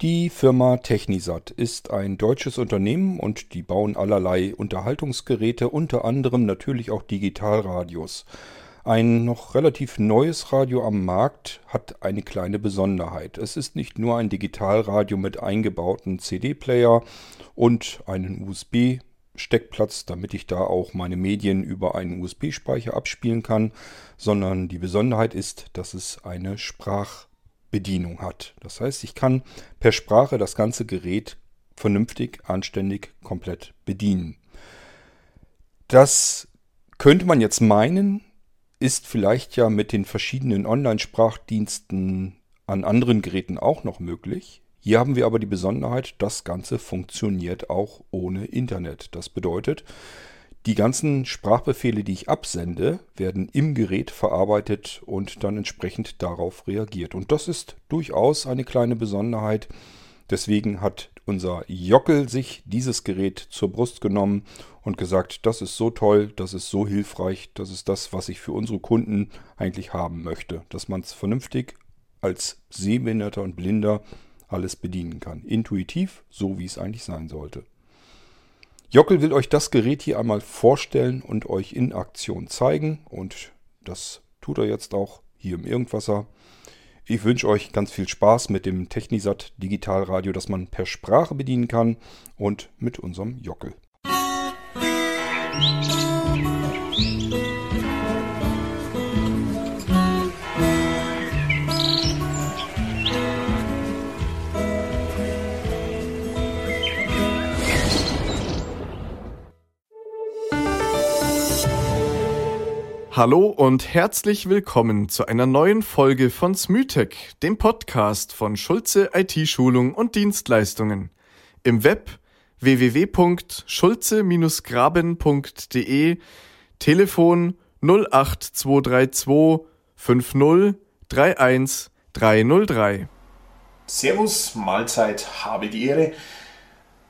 Die Firma Technisat ist ein deutsches Unternehmen und die bauen allerlei Unterhaltungsgeräte, unter anderem natürlich auch Digitalradios. Ein noch relativ neues Radio am Markt hat eine kleine Besonderheit. Es ist nicht nur ein Digitalradio mit eingebauten CD-Player und einen USB-Steckplatz, damit ich da auch meine Medien über einen USB-Speicher abspielen kann, sondern die Besonderheit ist, dass es eine Sprach Bedienung hat. Das heißt, ich kann per Sprache das ganze Gerät vernünftig, anständig, komplett bedienen. Das könnte man jetzt meinen, ist vielleicht ja mit den verschiedenen Online-Sprachdiensten an anderen Geräten auch noch möglich. Hier haben wir aber die Besonderheit, das Ganze funktioniert auch ohne Internet. Das bedeutet, die ganzen Sprachbefehle, die ich absende, werden im Gerät verarbeitet und dann entsprechend darauf reagiert. Und das ist durchaus eine kleine Besonderheit. Deswegen hat unser Jockel sich dieses Gerät zur Brust genommen und gesagt, das ist so toll, das ist so hilfreich, das ist das, was ich für unsere Kunden eigentlich haben möchte. Dass man es vernünftig als Sehbehinderter und Blinder alles bedienen kann. Intuitiv, so wie es eigentlich sein sollte. Jockel will euch das Gerät hier einmal vorstellen und euch in Aktion zeigen. Und das tut er jetzt auch hier im Irgendwasser. Ich wünsche euch ganz viel Spaß mit dem Technisat Digitalradio, das man per Sprache bedienen kann und mit unserem Jockel. Musik Hallo und herzlich willkommen zu einer neuen Folge von Smytech, dem Podcast von Schulze IT-Schulung und Dienstleistungen. Im Web www.schulze-graben.de, Telefon 08232 50 31 303. Servus, Mahlzeit, habe die Ehre.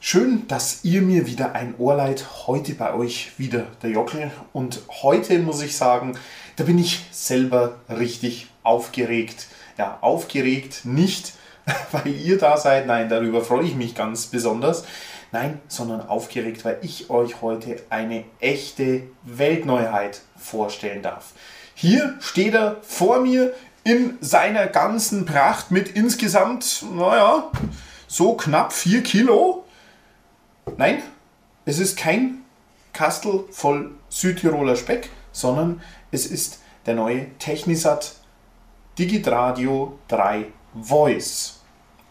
Schön, dass ihr mir wieder ein Ohr leiht. Heute bei euch wieder der Jockel. Und heute muss ich sagen, da bin ich selber richtig aufgeregt. Ja, aufgeregt nicht, weil ihr da seid. Nein, darüber freue ich mich ganz besonders. Nein, sondern aufgeregt, weil ich euch heute eine echte Weltneuheit vorstellen darf. Hier steht er vor mir in seiner ganzen Pracht mit insgesamt, naja, so knapp 4 Kilo. Nein, es ist kein Kastel voll Südtiroler Speck, sondern es ist der neue Technisat Digitradio 3 Voice.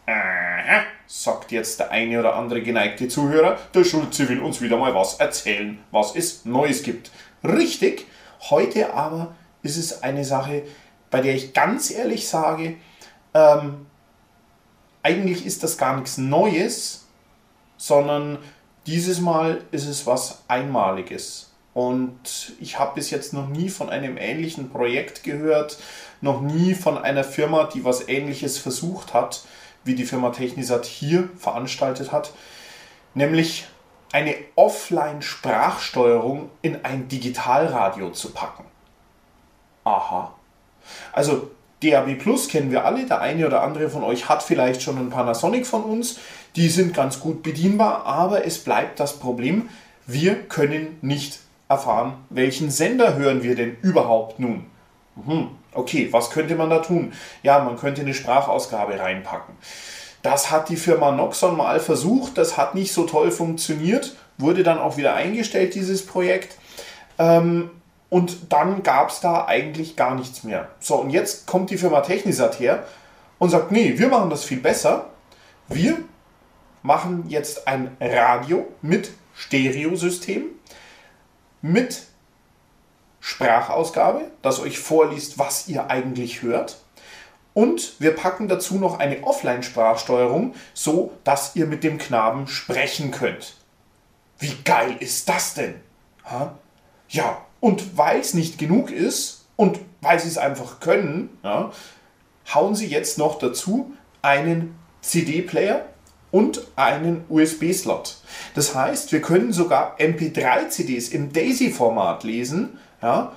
Aha, sagt jetzt der eine oder andere geneigte Zuhörer, der Schulze will uns wieder mal was erzählen, was es Neues gibt. Richtig, heute aber ist es eine Sache, bei der ich ganz ehrlich sage, ähm, eigentlich ist das gar nichts Neues, sondern dieses Mal ist es was Einmaliges. Und ich habe bis jetzt noch nie von einem ähnlichen Projekt gehört, noch nie von einer Firma, die was Ähnliches versucht hat, wie die Firma Technisat hier veranstaltet hat, nämlich eine Offline-Sprachsteuerung in ein Digitalradio zu packen. Aha. Also DAB Plus kennen wir alle, der eine oder andere von euch hat vielleicht schon einen Panasonic von uns. Die sind ganz gut bedienbar, aber es bleibt das Problem, wir können nicht erfahren, welchen Sender hören wir denn überhaupt nun. Mhm. Okay, was könnte man da tun? Ja, man könnte eine Sprachausgabe reinpacken. Das hat die Firma Noxon mal versucht, das hat nicht so toll funktioniert, wurde dann auch wieder eingestellt, dieses Projekt. Ähm, und dann gab es da eigentlich gar nichts mehr. So, und jetzt kommt die Firma Technisat her und sagt, nee, wir machen das viel besser. Wir machen jetzt ein Radio mit Stereosystem, mit Sprachausgabe, das euch vorliest, was ihr eigentlich hört. Und wir packen dazu noch eine Offline-Sprachsteuerung, so dass ihr mit dem Knaben sprechen könnt. Wie geil ist das denn? Ja, und weil es nicht genug ist und weil sie es einfach können, ja, hauen sie jetzt noch dazu einen CD-Player und einen USB-Slot. Das heißt, wir können sogar MP3-CDs im DAISY-Format lesen. Ja.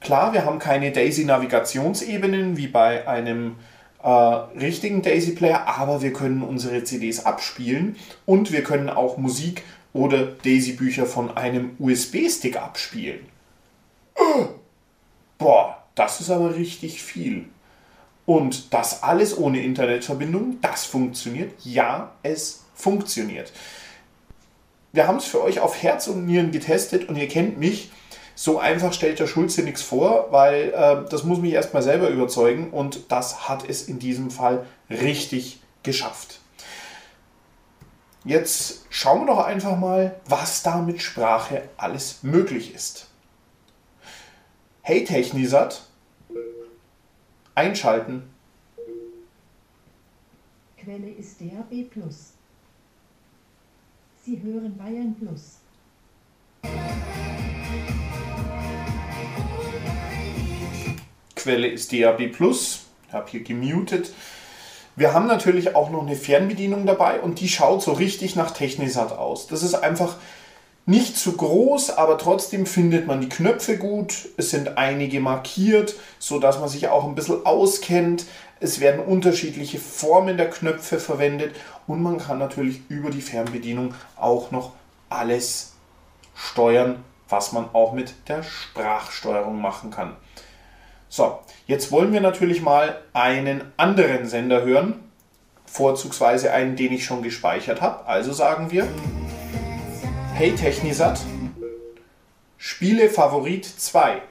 Klar, wir haben keine DAISY-Navigationsebenen wie bei einem äh, richtigen Daisy Player, aber wir können unsere CDs abspielen und wir können auch Musik oder Daisy Bücher von einem USB-Stick abspielen. Boah, das ist aber richtig viel. Und das alles ohne Internetverbindung, das funktioniert. Ja, es funktioniert. Wir haben es für euch auf Herz und Nieren getestet und ihr kennt mich. So einfach stellt der Schulze nichts vor, weil äh, das muss mich erstmal selber überzeugen und das hat es in diesem Fall richtig geschafft. Jetzt schauen wir doch einfach mal, was da mit Sprache alles möglich ist. Hey Technisat, einschalten. Quelle ist DAB+. Sie hören Bayern Plus. Quelle ist DAB+. Ich habe hier gemutet. Wir haben natürlich auch noch eine Fernbedienung dabei und die schaut so richtig nach Technisat aus. Das ist einfach nicht zu groß, aber trotzdem findet man die Knöpfe gut. Es sind einige markiert, sodass man sich auch ein bisschen auskennt. Es werden unterschiedliche Formen der Knöpfe verwendet und man kann natürlich über die Fernbedienung auch noch alles steuern, was man auch mit der Sprachsteuerung machen kann. So, jetzt wollen wir natürlich mal einen anderen Sender hören, vorzugsweise einen, den ich schon gespeichert habe. Also sagen wir Hey Technisat, Spiele Favorit 2.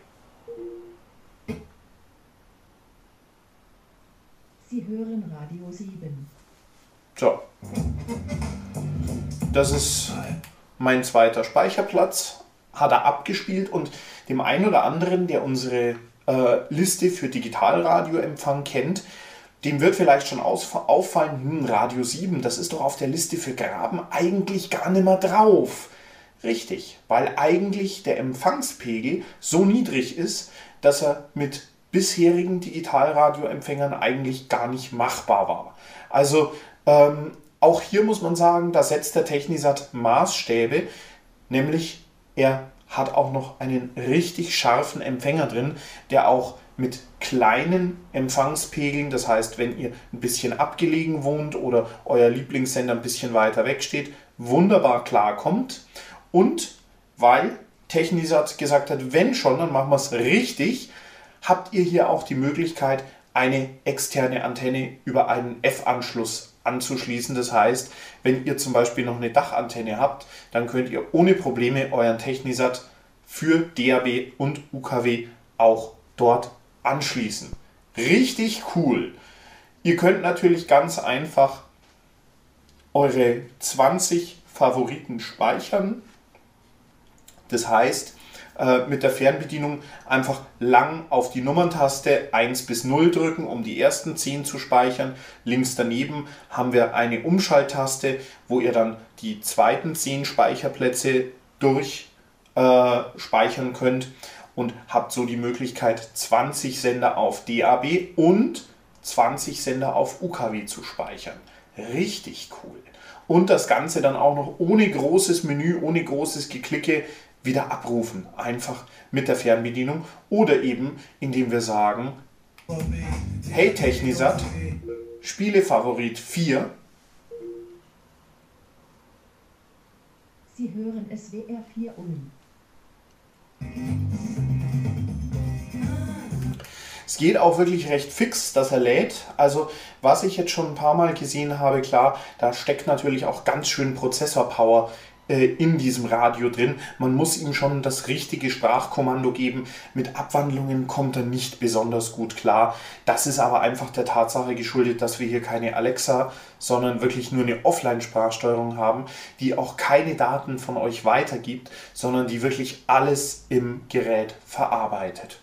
Sie hören Radio 7. So. Das ist mein zweiter Speicherplatz. Hat er abgespielt und dem einen oder anderen, der unsere äh, Liste für Digitalradioempfang kennt, dem wird vielleicht schon auffallen, hm, Radio 7, das ist doch auf der Liste für Graben eigentlich gar nicht mehr drauf. Richtig, weil eigentlich der Empfangspegel so niedrig ist, dass er mit bisherigen Digitalradioempfängern eigentlich gar nicht machbar war. Also ähm, auch hier muss man sagen, da setzt der Technisat Maßstäbe, nämlich er hat auch noch einen richtig scharfen Empfänger drin, der auch mit kleinen Empfangspegeln, das heißt, wenn ihr ein bisschen abgelegen wohnt oder euer Lieblingssender ein bisschen weiter weg steht, wunderbar klarkommt. Und weil Technisat gesagt hat, wenn schon, dann machen wir es richtig, habt ihr hier auch die Möglichkeit, eine externe Antenne über einen F-Anschluss anzuschließen. Das heißt, wenn ihr zum Beispiel noch eine Dachantenne habt, dann könnt ihr ohne Probleme euren Technisat für DAB und UKW auch dort anschließen. Richtig cool. Ihr könnt natürlich ganz einfach eure 20 Favoriten speichern das heißt, äh, mit der Fernbedienung einfach lang auf die Nummerntaste 1 bis 0 drücken, um die ersten 10 zu speichern. Links daneben haben wir eine Umschalttaste, wo ihr dann die zweiten 10 Speicherplätze durchspeichern äh, könnt und habt so die Möglichkeit 20 Sender auf DAB und 20 Sender auf UKW zu speichern. Richtig cool. Und das Ganze dann auch noch ohne großes Menü, ohne großes Geklicke wieder abrufen. Einfach mit der Fernbedienung oder eben indem wir sagen, hey Technisat, Spiele Favorit 4. Sie hören SWR 4 um. Es geht auch wirklich recht fix, dass er lädt. Also was ich jetzt schon ein paar Mal gesehen habe, klar, da steckt natürlich auch ganz schön Prozessor-Power äh, in diesem Radio drin. Man muss ihm schon das richtige Sprachkommando geben. Mit Abwandlungen kommt er nicht besonders gut klar. Das ist aber einfach der Tatsache geschuldet, dass wir hier keine Alexa, sondern wirklich nur eine Offline-Sprachsteuerung haben, die auch keine Daten von euch weitergibt, sondern die wirklich alles im Gerät verarbeitet.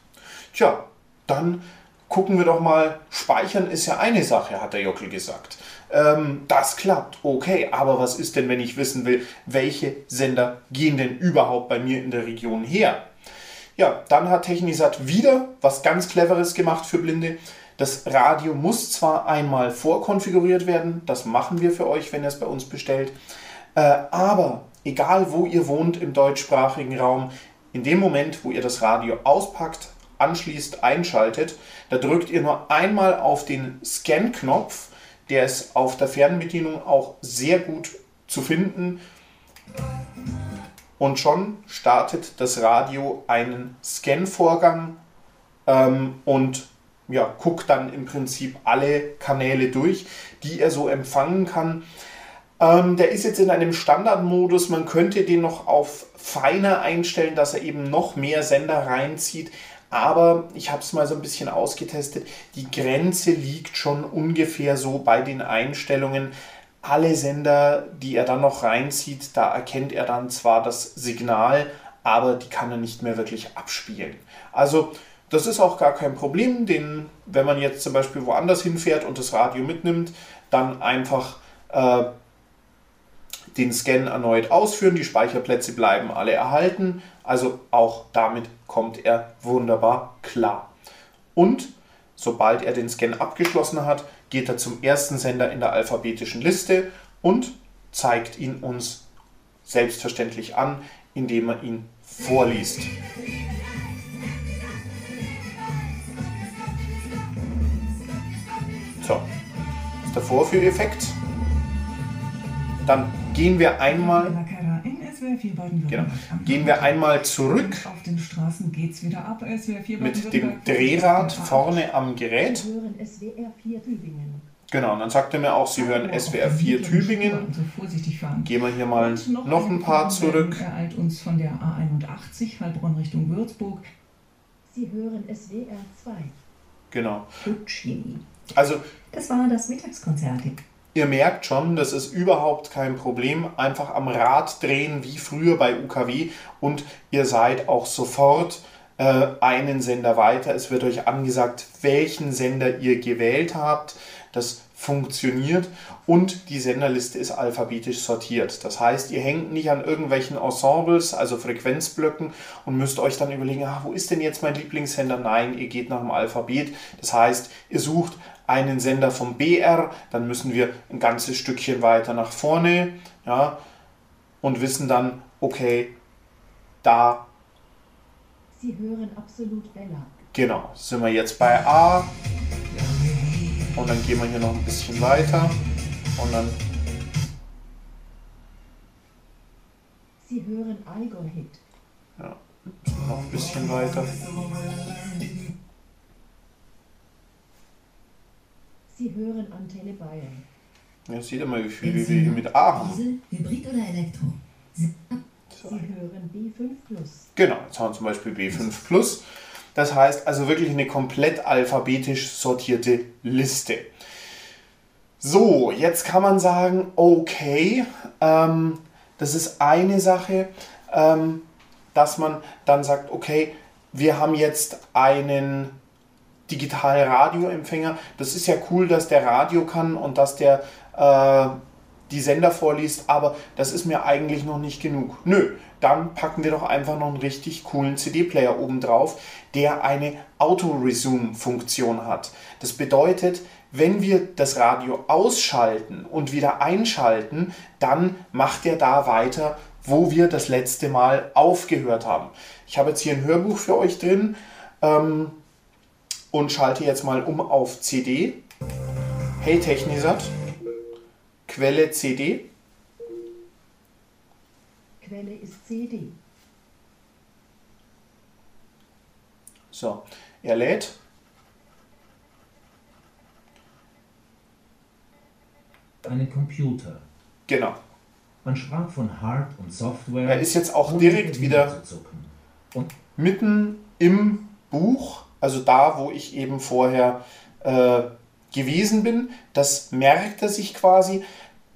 Tja, dann gucken wir doch mal, speichern ist ja eine Sache, hat der Jockel gesagt. Ähm, das klappt, okay, aber was ist denn, wenn ich wissen will, welche Sender gehen denn überhaupt bei mir in der Region her? Ja, dann hat Technisat wieder was ganz Cleveres gemacht für Blinde. Das Radio muss zwar einmal vorkonfiguriert werden, das machen wir für euch, wenn ihr es bei uns bestellt, äh, aber egal wo ihr wohnt im deutschsprachigen Raum, in dem Moment, wo ihr das Radio auspackt, anschließt, einschaltet, da drückt ihr nur einmal auf den Scan-Knopf. Der ist auf der Fernbedienung auch sehr gut zu finden. Und schon startet das Radio einen Scan-Vorgang ähm, und ja, guckt dann im Prinzip alle Kanäle durch, die er so empfangen kann. Ähm, der ist jetzt in einem Standardmodus. Man könnte den noch auf feiner einstellen, dass er eben noch mehr Sender reinzieht. Aber ich habe es mal so ein bisschen ausgetestet. Die Grenze liegt schon ungefähr so bei den Einstellungen. Alle Sender, die er dann noch reinzieht, da erkennt er dann zwar das Signal, aber die kann er nicht mehr wirklich abspielen. Also das ist auch gar kein Problem, den, wenn man jetzt zum Beispiel woanders hinfährt und das Radio mitnimmt, dann einfach äh, den Scan erneut ausführen. Die Speicherplätze bleiben alle erhalten. Also auch damit kommt er wunderbar klar. Und sobald er den Scan abgeschlossen hat, geht er zum ersten Sender in der alphabetischen Liste und zeigt ihn uns selbstverständlich an, indem er ihn vorliest. So, das ist der Vorführeffekt. Dann gehen wir einmal Genau. Gehen wir einmal zurück Auf den Straßen geht's wieder ab. SWR 4 mit dem Drehrad vorne am Gerät. Sie hören SWR 4 Tübingen. Genau, und dann sagt er mir auch, Sie hören SWR 4 Tübingen. Gehen wir hier mal noch ein paar zurück. Er eilt uns von der A81 Heilbronn Richtung Würzburg. Sie hören SWR 2. Genau. Also Das war das Mittagskonzert. Ihr merkt schon, das ist überhaupt kein Problem. Einfach am Rad drehen wie früher bei UKW und ihr seid auch sofort äh, einen Sender weiter. Es wird euch angesagt, welchen Sender ihr gewählt habt. Das funktioniert und die Senderliste ist alphabetisch sortiert. Das heißt, ihr hängt nicht an irgendwelchen Ensembles, also Frequenzblöcken und müsst euch dann überlegen, ah, wo ist denn jetzt mein Lieblingssender? Nein, ihr geht nach dem Alphabet. Das heißt, ihr sucht einen Sender vom BR, dann müssen wir ein ganzes Stückchen weiter nach vorne ja, und wissen dann, okay, da, Sie hören absolut Bella. genau, sind wir jetzt bei A und dann gehen wir hier noch ein bisschen weiter und dann, Sie hören Igor Hit. ja, noch ein bisschen weiter. Sie hören Antenne Bayern. Ja, seht ihr mal, wie viel wir hier mit A haben. Diesel, Hybrid oder Elektro? Sie hören B5 Plus. Genau, jetzt haben wir zum Beispiel B5 Plus. Das heißt also wirklich eine komplett alphabetisch sortierte Liste. So, jetzt kann man sagen, okay, ähm, das ist eine Sache, ähm, dass man dann sagt, okay, wir haben jetzt einen digitalen Radioempfänger. Das ist ja cool, dass der Radio kann und dass der äh, die Sender vorliest, aber das ist mir eigentlich noch nicht genug. Nö, dann packen wir doch einfach noch einen richtig coolen CD-Player oben drauf, der eine Auto-Resume-Funktion hat. Das bedeutet, wenn wir das Radio ausschalten und wieder einschalten, dann macht er da weiter, wo wir das letzte Mal aufgehört haben. Ich habe jetzt hier ein Hörbuch für euch drin ähm, und schalte jetzt mal um auf CD. Hey Technisat, Quelle CD. Quelle ist CD. So, er lädt. einen Computer. Genau. Man sprach von Hard- und Software. Er ist jetzt auch direkt wieder- Mitten im Buch, also da, wo ich eben vorher äh, gewesen bin, das merkt er sich quasi.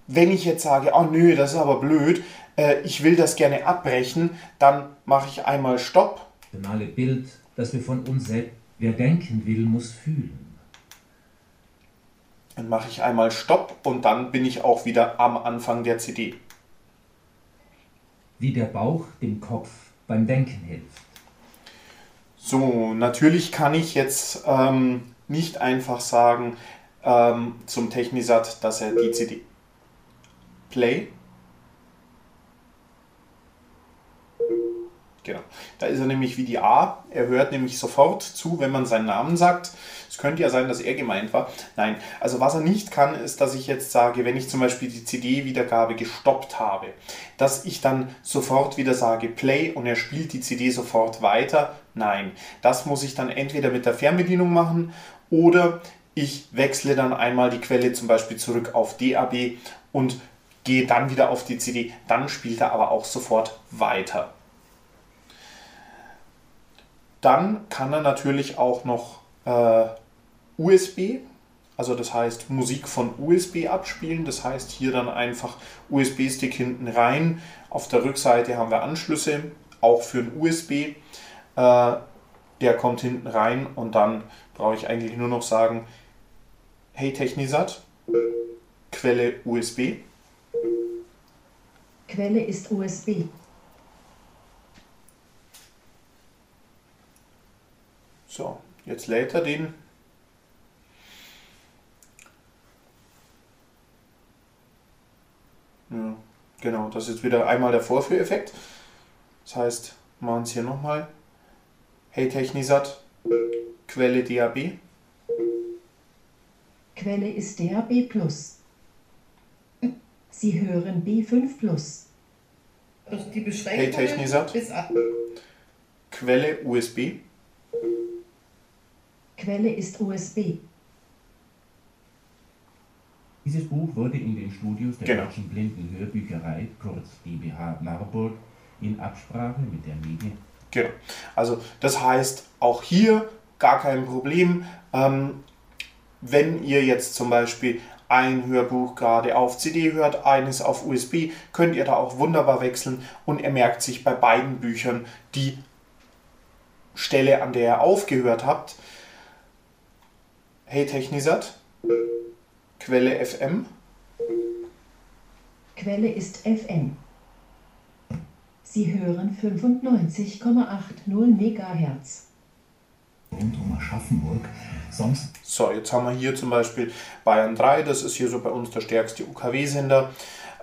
Wenn ich jetzt sage, oh nö, das ist aber blöd, äh, ich will das gerne abbrechen, dann mache ich einmal Stopp. banale Bild, das wir von uns selbst, wer denken will, muss fühlen. Dann mache ich einmal Stopp und dann bin ich auch wieder am Anfang der CD. Wie der Bauch dem Kopf beim Denken hilft. So, natürlich kann ich jetzt ähm, nicht einfach sagen ähm, zum Technisat, dass er die CD Play. Genau. Da ist er nämlich wie die A. Er hört nämlich sofort zu, wenn man seinen Namen sagt. Es könnte ja sein, dass er gemeint war. Nein, also was er nicht kann, ist, dass ich jetzt sage, wenn ich zum Beispiel die CD-Wiedergabe gestoppt habe, dass ich dann sofort wieder sage Play und er spielt die CD sofort weiter. Nein, das muss ich dann entweder mit der Fernbedienung machen oder ich wechsle dann einmal die Quelle zum Beispiel zurück auf DAB und gehe dann wieder auf die CD. Dann spielt er aber auch sofort weiter. Dann kann er natürlich auch noch äh, USB, also das heißt Musik von USB abspielen. Das heißt hier dann einfach USB-Stick hinten rein. Auf der Rückseite haben wir Anschlüsse, auch für ein USB. Äh, der kommt hinten rein und dann brauche ich eigentlich nur noch sagen, hey Technisat, Quelle USB. Quelle ist USB. So, jetzt lädt er den. Ja, genau, das ist jetzt wieder einmal der Vorführeffekt. Das heißt, machen es hier nochmal. Hey Technisat, Quelle DAB. Quelle ist DAB+. Sie hören B5 Plus. Also die Hey Beschränkungen Technisat, bis ab. Quelle USB. Quelle ist USB. Dieses Buch wurde in den Studios der Genau. Deutschen Blindenhörbücherei, kurz DBH Marburg, in Absprache mit der Medien Genau. Also das heißt, auch hier gar kein Problem. Ähm, wenn ihr jetzt zum Beispiel ein Hörbuch gerade auf CD hört, eines auf USB, könnt ihr da auch wunderbar wechseln und er merkt sich bei beiden Büchern die Stelle, an der ihr aufgehört habt. Hey Technisat, Quelle FM, Quelle ist FM. Sie hören 95,80 MHz. rund um Aschaffenburg. Sonst So, jetzt haben wir hier zum Beispiel Bayern 3, das ist hier so bei uns der stärkste UKW-Sender,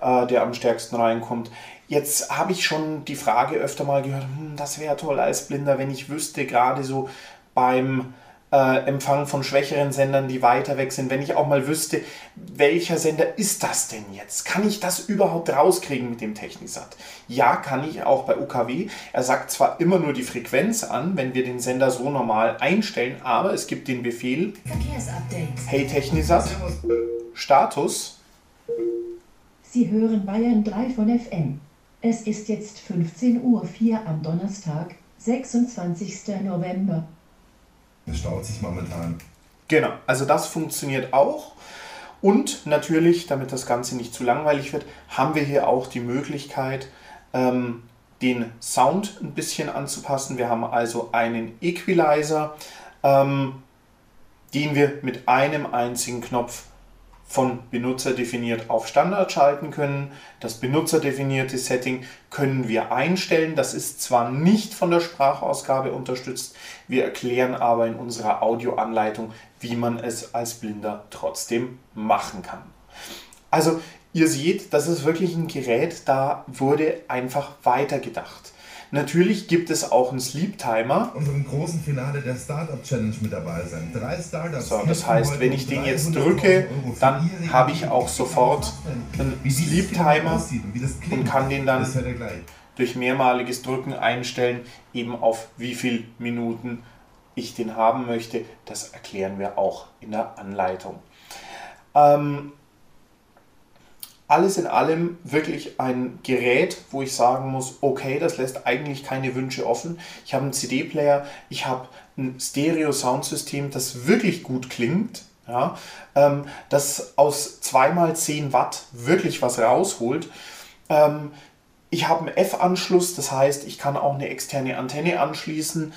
äh, der am stärksten reinkommt. Jetzt habe ich schon die Frage öfter mal gehört, hm, das wäre toll als Blinder, wenn ich wüsste, gerade so beim äh, Empfang von schwächeren Sendern, die weiter weg sind, wenn ich auch mal wüsste, welcher Sender ist das denn jetzt? Kann ich das überhaupt rauskriegen mit dem Technisat? Ja, kann ich auch bei UKW. Er sagt zwar immer nur die Frequenz an, wenn wir den Sender so normal einstellen, aber es gibt den Befehl. Hey Technisat, Status, Sie hören Bayern 3 von FM. Es ist jetzt 15.04 Uhr am Donnerstag, 26. November. Es staut sich momentan. Genau, also das funktioniert auch. Und natürlich, damit das Ganze nicht zu langweilig wird, haben wir hier auch die Möglichkeit, ähm, den Sound ein bisschen anzupassen. Wir haben also einen Equalizer, ähm, den wir mit einem einzigen Knopf von Benutzer definiert auf Standard schalten können. Das benutzerdefinierte Setting können wir einstellen. Das ist zwar nicht von der Sprachausgabe unterstützt, wir erklären aber in unserer Audioanleitung, wie man es als Blinder trotzdem machen kann. Also ihr seht, das ist wirklich ein Gerät, da wurde einfach weitergedacht. Natürlich gibt es auch einen Sleep Timer. Unserem großen Finale der Startup Challenge mit dabei sein. Drei Startups. So, das heißt, wenn ich den jetzt 300.000 drücke, dann habe ich auch sofort einen dieses Sleep Timer und und kann den dann durch mehrmaliges Drücken einstellen, eben auf wie viel Minuten ich den haben möchte. Das erklären wir auch in der Anleitung. Ähm, alles in allem wirklich ein Gerät, wo ich sagen muss, okay, das lässt eigentlich keine Wünsche offen. Ich habe einen CD-Player, ich habe ein Stereo-Soundsystem, das wirklich gut klingt, ja, ähm, das aus 2x10 Watt wirklich was rausholt. Ähm, ich habe einen F-Anschluss, das heißt, ich kann auch eine externe Antenne anschließen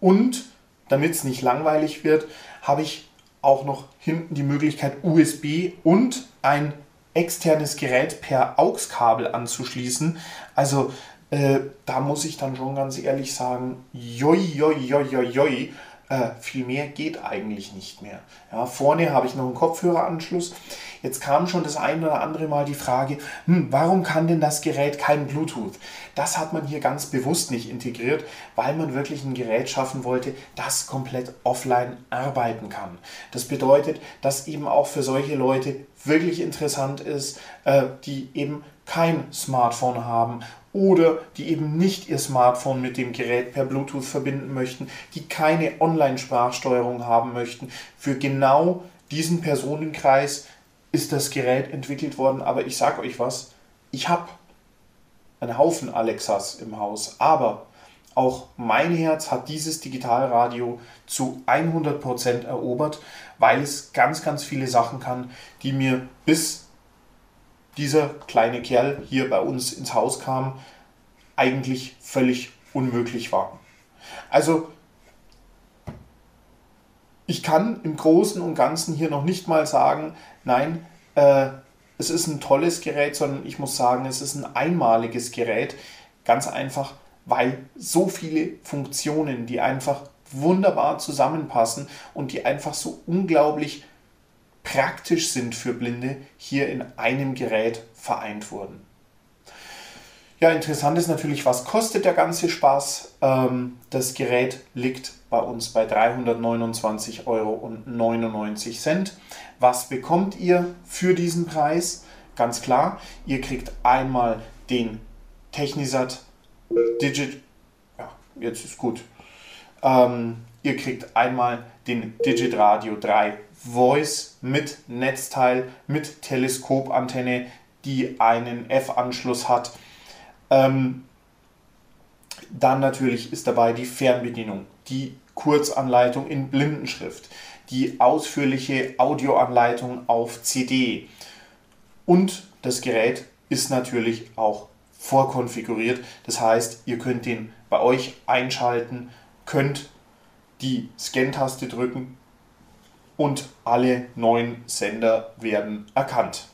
und damit es nicht langweilig wird, habe ich auch noch hinten die Möglichkeit USB und ein externes Gerät per AUX-Kabel anzuschließen. Also äh, da muss ich dann schon ganz ehrlich sagen, joi, joi, joi, joi, joi. Äh, viel mehr geht eigentlich nicht mehr. Ja, vorne habe ich noch einen Kopfhöreranschluss. Jetzt kam schon das ein oder andere Mal die Frage, hm, warum kann denn das Gerät kein Bluetooth? Das hat man hier ganz bewusst nicht integriert, weil man wirklich ein Gerät schaffen wollte, das komplett offline arbeiten kann. Das bedeutet, dass eben auch für solche Leute wirklich interessant ist, äh, die eben kein Smartphone haben oder die eben nicht ihr Smartphone mit dem Gerät per Bluetooth verbinden möchten, die keine Online-Sprachsteuerung haben möchten. Für genau diesen Personenkreis ist das Gerät entwickelt worden. Aber ich sage euch was, ich habe einen Haufen Alexas im Haus, aber auch mein Herz hat dieses Digitalradio zu 100% erobert, weil es ganz, ganz viele Sachen kann, die mir bis dieser kleine Kerl hier bei uns ins Haus kam, eigentlich völlig unmöglich war. Also ich kann im Großen und Ganzen hier noch nicht mal sagen, nein, äh, es ist ein tolles Gerät, sondern ich muss sagen, es ist ein einmaliges Gerät. Ganz einfach, weil so viele Funktionen, die einfach wunderbar zusammenpassen und die einfach so unglaublich praktisch sind für Blinde, hier in einem Gerät vereint wurden. Ja, interessant ist natürlich, was kostet der ganze Spaß. Ähm, das Gerät liegt bei uns bei 329,99 Euro. Was bekommt ihr für diesen Preis? Ganz klar, ihr kriegt einmal den Technisat Digit. Ja, jetzt ist gut. Ähm, ihr kriegt einmal den Digit Radio 3 Voice mit Netzteil, mit Teleskopantenne, die einen F-Anschluss hat. Ähm, dann natürlich ist dabei die Fernbedienung, die Kurzanleitung in Blindenschrift, die ausführliche Audioanleitung auf CD und das Gerät ist natürlich auch vorkonfiguriert. Das heißt, ihr könnt den bei euch einschalten, könnt die Scan-Taste drücken und alle neuen Sender werden erkannt.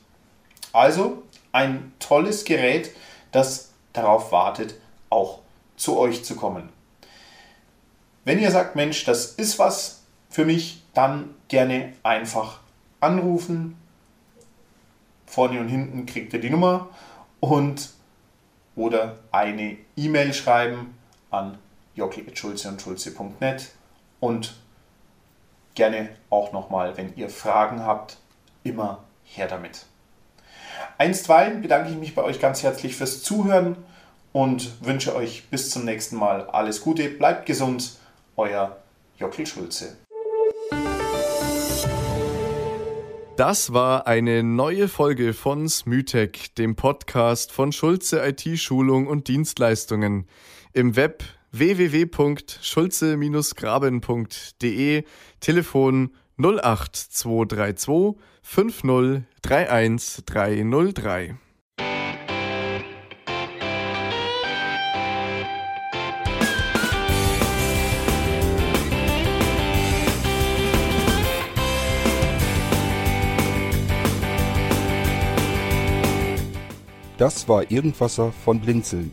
Also ein tolles Gerät, das darauf wartet, auch zu euch zu kommen. Wenn ihr sagt, Mensch, das ist was für mich, dann gerne einfach anrufen. Vorne und hinten kriegt ihr die Nummer und oder eine E-Mail schreiben an jockel.schulze und schulze.net und gerne auch nochmal, wenn ihr Fragen habt, immer her damit. Einstweilen bedanke ich mich bei euch ganz herzlich fürs Zuhören und wünsche euch bis zum nächsten Mal alles Gute, bleibt gesund, euer Jockel Schulze. Das war eine neue Folge von Smytech, dem Podcast von Schulze IT-Schulung und Dienstleistungen. Im Web www.schulze-graben.de, Telefon 08232 5031303. Das war Irgendwasser von Blinzeln.